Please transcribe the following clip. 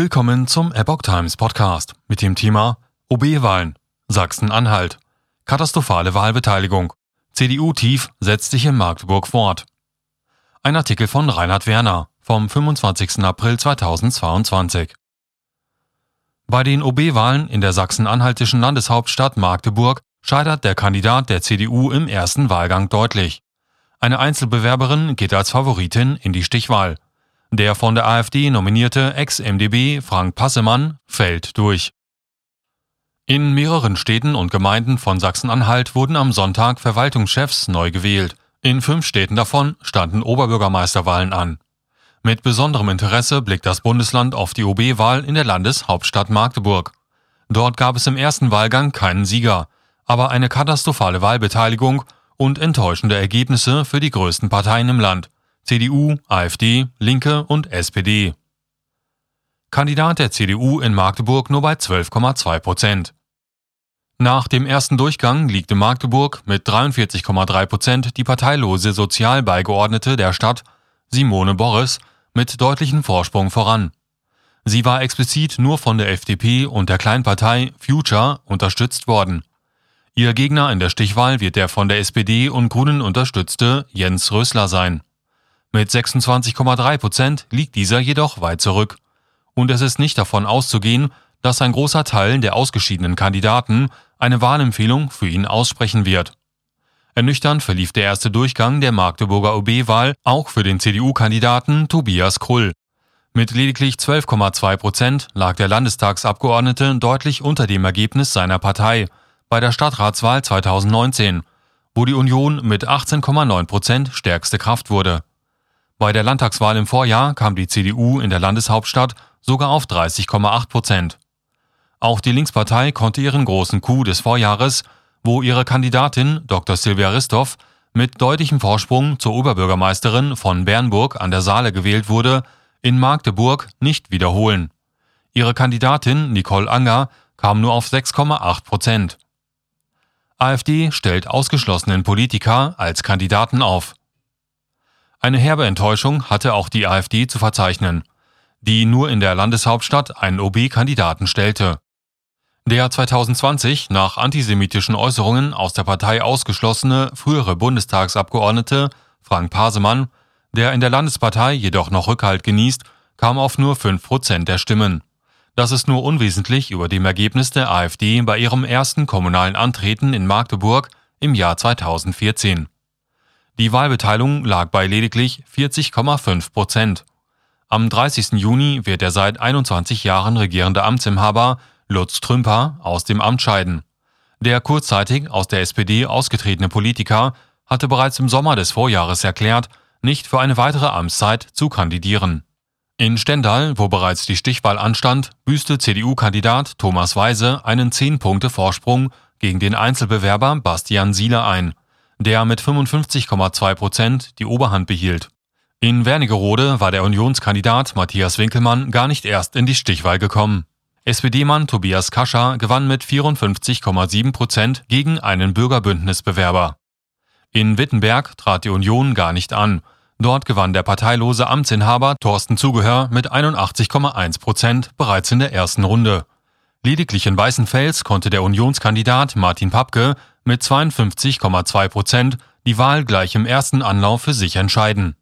Willkommen zum Epoch Times Podcast mit dem Thema OB-Wahlen, Sachsen-Anhalt, katastrophale Wahlbeteiligung, CDU tief setzt sich in Magdeburg fort. Ein Artikel von Reinhard Werner vom 25. April 2022. Bei den OB-Wahlen in der sachsen-anhaltischen Landeshauptstadt Magdeburg scheitert der Kandidat der CDU im ersten Wahlgang deutlich. Eine Einzelbewerberin geht als Favoritin in die Stichwahl. Der von der AfD nominierte Ex-MDB Frank Passemann fällt durch. In mehreren Städten und Gemeinden von Sachsen-Anhalt wurden am Sonntag Verwaltungschefs neu gewählt. In fünf Städten davon standen Oberbürgermeisterwahlen an. Mit besonderem Interesse blickt das Bundesland auf die OB-Wahl in der Landeshauptstadt Magdeburg. Dort gab es im ersten Wahlgang keinen Sieger, aber eine katastrophale Wahlbeteiligung und enttäuschende Ergebnisse für die größten Parteien im Land. CDU, AfD, Linke und SPD. Kandidat der CDU in Magdeburg nur bei 12,2 Prozent. Nach dem ersten Durchgang liegt in Magdeburg mit 43,3 Prozent die parteilose Sozialbeigeordnete der Stadt, Simone Boris, mit deutlichem Vorsprung voran. Sie war explizit nur von der FDP und der Kleinpartei Future unterstützt worden. Ihr Gegner in der Stichwahl wird der von der SPD und Grünen unterstützte Jens Rösler sein. Mit 26,3 Prozent liegt dieser jedoch weit zurück. Und es ist nicht davon auszugehen, dass ein großer Teil der ausgeschiedenen Kandidaten eine Wahlempfehlung für ihn aussprechen wird. Ernüchternd verlief der erste Durchgang der Magdeburger OB-Wahl auch für den CDU-Kandidaten Tobias Krull. Mit lediglich 12,2 Prozent lag der Landestagsabgeordnete deutlich unter dem Ergebnis seiner Partei bei der Stadtratswahl 2019, wo die Union mit 18,9 Prozent stärkste Kraft wurde. Bei der Landtagswahl im Vorjahr kam die CDU in der Landeshauptstadt sogar auf 30,8 Prozent. Auch die Linkspartei konnte ihren großen Coup des Vorjahres, wo ihre Kandidatin Dr. Silvia Ristoff mit deutlichem Vorsprung zur Oberbürgermeisterin von Bernburg an der Saale gewählt wurde, in Magdeburg nicht wiederholen. Ihre Kandidatin Nicole Anger kam nur auf 6,8 Prozent. AfD stellt ausgeschlossenen Politiker als Kandidaten auf. Eine herbe Enttäuschung hatte auch die AfD zu verzeichnen, die nur in der Landeshauptstadt einen OB-Kandidaten stellte. Der 2020 nach antisemitischen Äußerungen aus der Partei ausgeschlossene frühere Bundestagsabgeordnete Frank Pasemann, der in der Landespartei jedoch noch Rückhalt genießt, kam auf nur 5 Prozent der Stimmen. Das ist nur unwesentlich über dem Ergebnis der AfD bei ihrem ersten kommunalen Antreten in Magdeburg im Jahr 2014. Die Wahlbeteiligung lag bei lediglich 40,5 Prozent. Am 30. Juni wird der seit 21 Jahren regierende Amtsinhaber Lutz Trümper aus dem Amt scheiden. Der kurzzeitig aus der SPD ausgetretene Politiker hatte bereits im Sommer des Vorjahres erklärt, nicht für eine weitere Amtszeit zu kandidieren. In Stendal, wo bereits die Stichwahl anstand, büßte CDU-Kandidat Thomas Weise einen 10-Punkte-Vorsprung gegen den Einzelbewerber Bastian Sieler ein der mit 55,2 Prozent die Oberhand behielt. In Wernigerode war der Unionskandidat Matthias Winkelmann gar nicht erst in die Stichwahl gekommen. SPD-Mann Tobias Kascher gewann mit 54,7 Prozent gegen einen Bürgerbündnisbewerber. In Wittenberg trat die Union gar nicht an. Dort gewann der parteilose Amtsinhaber Thorsten Zugehör mit 81,1 Prozent bereits in der ersten Runde. Lediglich in Weißenfels konnte der Unionskandidat Martin Papke mit 52,2 Prozent die Wahl gleich im ersten Anlauf für sich entscheiden